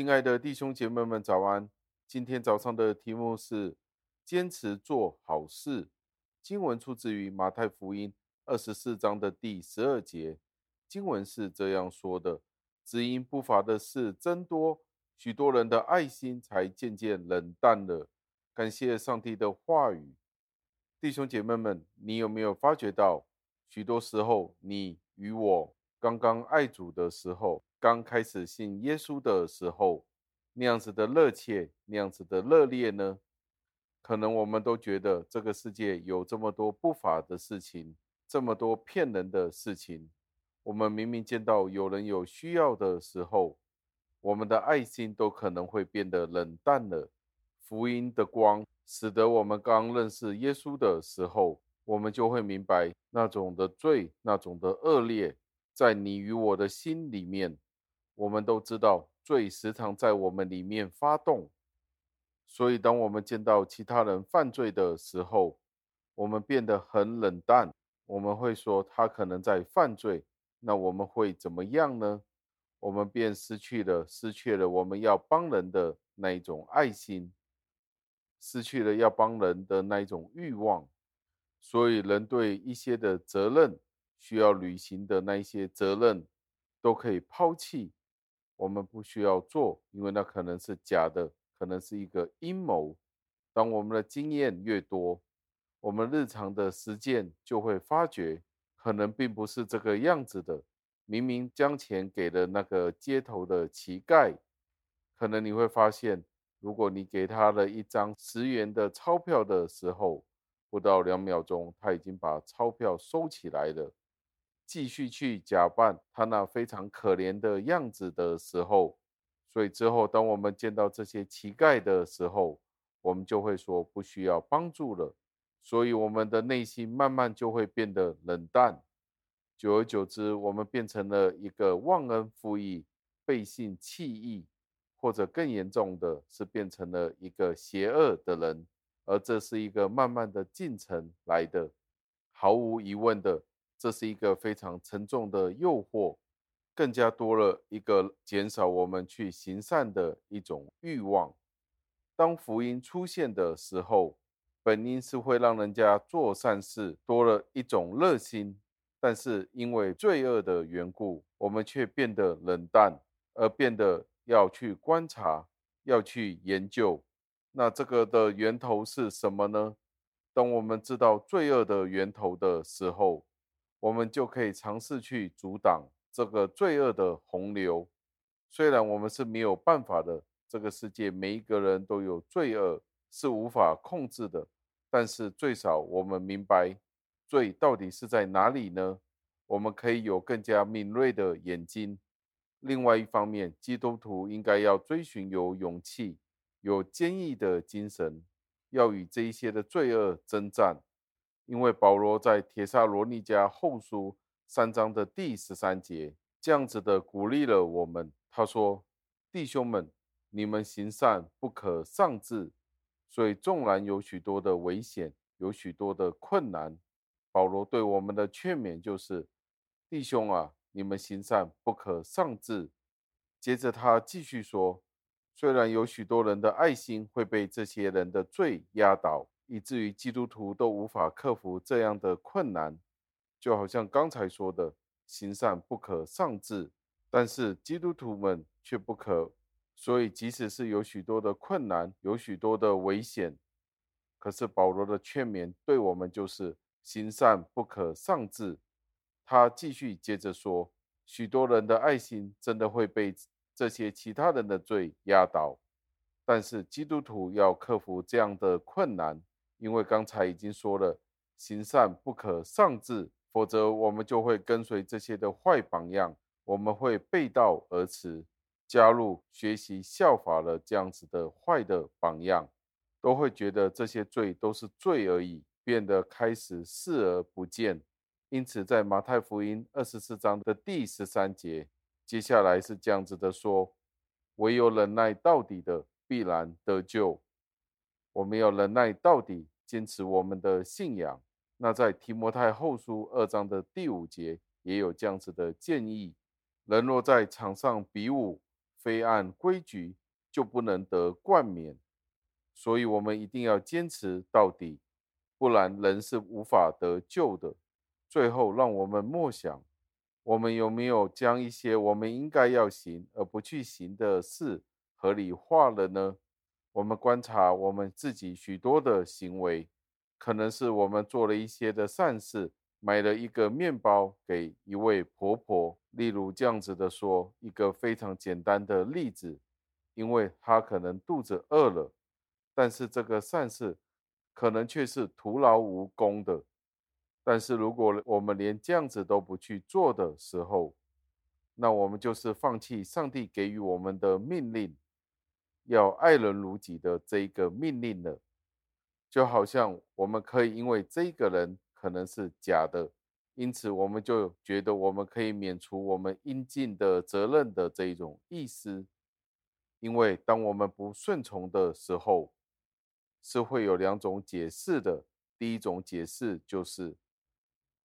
亲爱的弟兄姐妹们，早安！今天早上的题目是坚持做好事。经文出自于马太福音二十四章的第十二节。经文是这样说的：“只因不法的事增多，许多人的爱心才渐渐冷淡了。”感谢上帝的话语。弟兄姐妹们，你有没有发觉到，许多时候你与我刚刚爱主的时候，刚开始信耶稣的时候，那样子的热切，那样子的热烈呢？可能我们都觉得这个世界有这么多不法的事情，这么多骗人的事情。我们明明见到有人有需要的时候，我们的爱心都可能会变得冷淡了。福音的光使得我们刚认识耶稣的时候，我们就会明白那种的罪，那种的恶劣，在你与我的心里面。我们都知道罪时常在我们里面发动，所以当我们见到其他人犯罪的时候，我们变得很冷淡。我们会说他可能在犯罪，那我们会怎么样呢？我们便失去了，失去了我们要帮人的那一种爱心。失去了要帮人的那一种欲望，所以人对一些的责任需要履行的那一些责任都可以抛弃，我们不需要做，因为那可能是假的，可能是一个阴谋。当我们的经验越多，我们日常的实践就会发觉，可能并不是这个样子的。明明将钱给了那个街头的乞丐，可能你会发现。如果你给他了一张十元的钞票的时候，不到两秒钟，他已经把钞票收起来了，继续去假扮他那非常可怜的样子的时候，所以之后当我们见到这些乞丐的时候，我们就会说不需要帮助了，所以我们的内心慢慢就会变得冷淡，久而久之，我们变成了一个忘恩负义、背信弃义。或者更严重的是，变成了一个邪恶的人，而这是一个慢慢的进程来的。毫无疑问的，这是一个非常沉重的诱惑，更加多了一个减少我们去行善的一种欲望。当福音出现的时候，本应是会让人家做善事多了一种热心，但是因为罪恶的缘故，我们却变得冷淡，而变得。要去观察，要去研究，那这个的源头是什么呢？当我们知道罪恶的源头的时候，我们就可以尝试去阻挡这个罪恶的洪流。虽然我们是没有办法的，这个世界每一个人都有罪恶，是无法控制的，但是最少我们明白罪到底是在哪里呢？我们可以有更加敏锐的眼睛。另外一方面，基督徒应该要追寻有勇气、有坚毅的精神，要与这一些的罪恶征战。因为保罗在帖撒罗尼迦后书三章的第十三节这样子的鼓励了我们。他说：“弟兄们，你们行善不可丧志。所以纵然有许多的危险，有许多的困难，保罗对我们的劝勉就是：弟兄啊。”你们行善不可丧志。接着他继续说：“虽然有许多人的爱心会被这些人的罪压倒，以至于基督徒都无法克服这样的困难，就好像刚才说的，行善不可丧志。但是基督徒们却不可。所以，即使是有许多的困难，有许多的危险，可是保罗的劝勉对我们就是：行善不可丧志。”他继续接着说：“许多人的爱心真的会被这些其他人的罪压倒，但是基督徒要克服这样的困难，因为刚才已经说了，行善不可丧志，否则我们就会跟随这些的坏榜样，我们会背道而驰，加入学习效法了这样子的坏的榜样，都会觉得这些罪都是罪而已，变得开始视而不见。”因此，在马太福音二十四章的第十三节，接下来是这样子的说：“唯有忍耐到底的，必然得救。”我们要忍耐到底，坚持我们的信仰。那在提摩太后书二章的第五节，也有这样子的建议：人若在场上比武，非按规矩，就不能得冠冕。所以，我们一定要坚持到底，不然人是无法得救的。最后，让我们默想：我们有没有将一些我们应该要行而不去行的事合理化了呢？我们观察我们自己许多的行为，可能是我们做了一些的善事，买了一个面包给一位婆婆，例如这样子的说，一个非常简单的例子，因为她可能肚子饿了。但是这个善事可能却是徒劳无功的。但是如果我们连这样子都不去做的时候，那我们就是放弃上帝给予我们的命令，要爱人如己的这一个命令了。就好像我们可以因为这个人可能是假的，因此我们就觉得我们可以免除我们应尽的责任的这一种意思。因为当我们不顺从的时候，是会有两种解释的。第一种解释就是，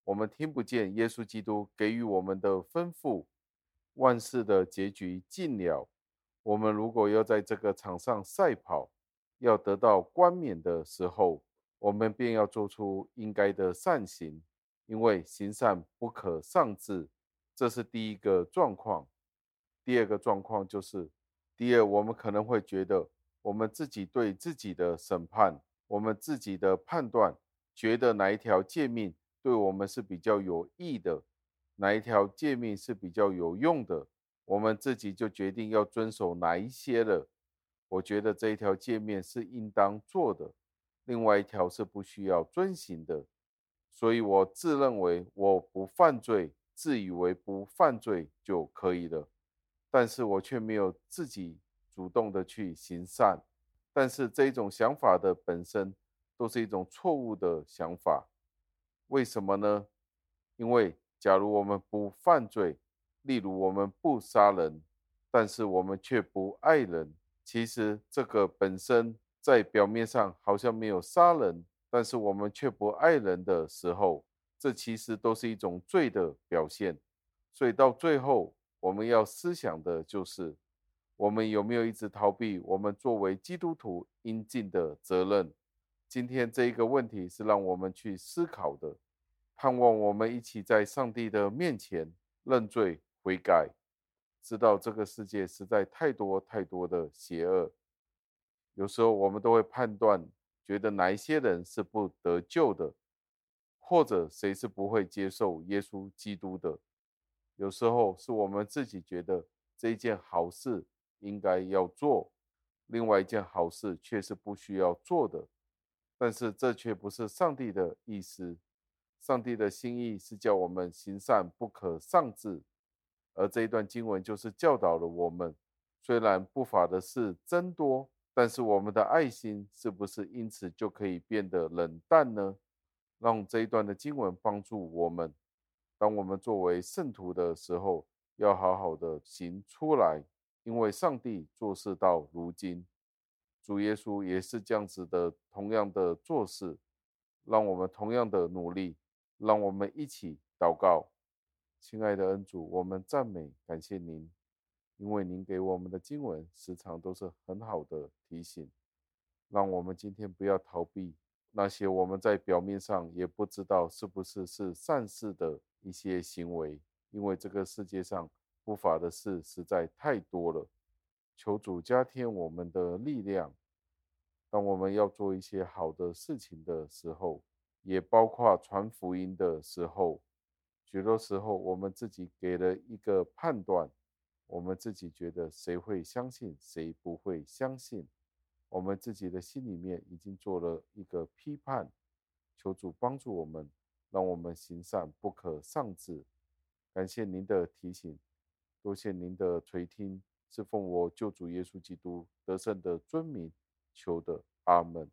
我们听不见耶稣基督给予我们的吩咐，万事的结局尽了。我们如果要在这个场上赛跑，要得到冠冕的时候，我们便要做出应该的善行，因为行善不可丧志。这是第一个状况。第二个状况就是，第二，我们可能会觉得。我们自己对自己的审判，我们自己的判断，觉得哪一条诫命对我们是比较有益的，哪一条诫命是比较有用的，我们自己就决定要遵守哪一些了。我觉得这一条界面是应当做的，另外一条是不需要遵行的，所以我自认为我不犯罪，自以为不犯罪就可以了，但是我却没有自己。主动的去行善，但是这种想法的本身都是一种错误的想法。为什么呢？因为假如我们不犯罪，例如我们不杀人，但是我们却不爱人，其实这个本身在表面上好像没有杀人，但是我们却不爱人的时候，这其实都是一种罪的表现。所以到最后，我们要思想的就是。我们有没有一直逃避我们作为基督徒应尽的责任？今天这一个问题是让我们去思考的。盼望我们一起在上帝的面前认罪悔改，知道这个世界实在太多太多的邪恶。有时候我们都会判断，觉得哪一些人是不得救的，或者谁是不会接受耶稣基督的。有时候是我们自己觉得这一件好事。应该要做，另外一件好事却是不需要做的，但是这却不是上帝的意思。上帝的心意是叫我们行善不可丧志，而这一段经文就是教导了我们。虽然不法的事增多，但是我们的爱心是不是因此就可以变得冷淡呢？让这一段的经文帮助我们，当我们作为圣徒的时候，要好好的行出来。因为上帝做事到如今，主耶稣也是这样子的，同样的做事，让我们同样的努力，让我们一起祷告。亲爱的恩主，我们赞美感谢您，因为您给我们的经文时常都是很好的提醒，让我们今天不要逃避那些我们在表面上也不知道是不是是善事的一些行为，因为这个世界上。不法的事实在太多了，求主加添我们的力量。当我们要做一些好的事情的时候，也包括传福音的时候，许多时候我们自己给了一个判断，我们自己觉得谁会相信，谁不会相信，我们自己的心里面已经做了一个批判。求主帮助我们，让我们行善不可丧志。感谢您的提醒。多谢您的垂听，是奉我救主耶稣基督得胜的尊名求的，阿门。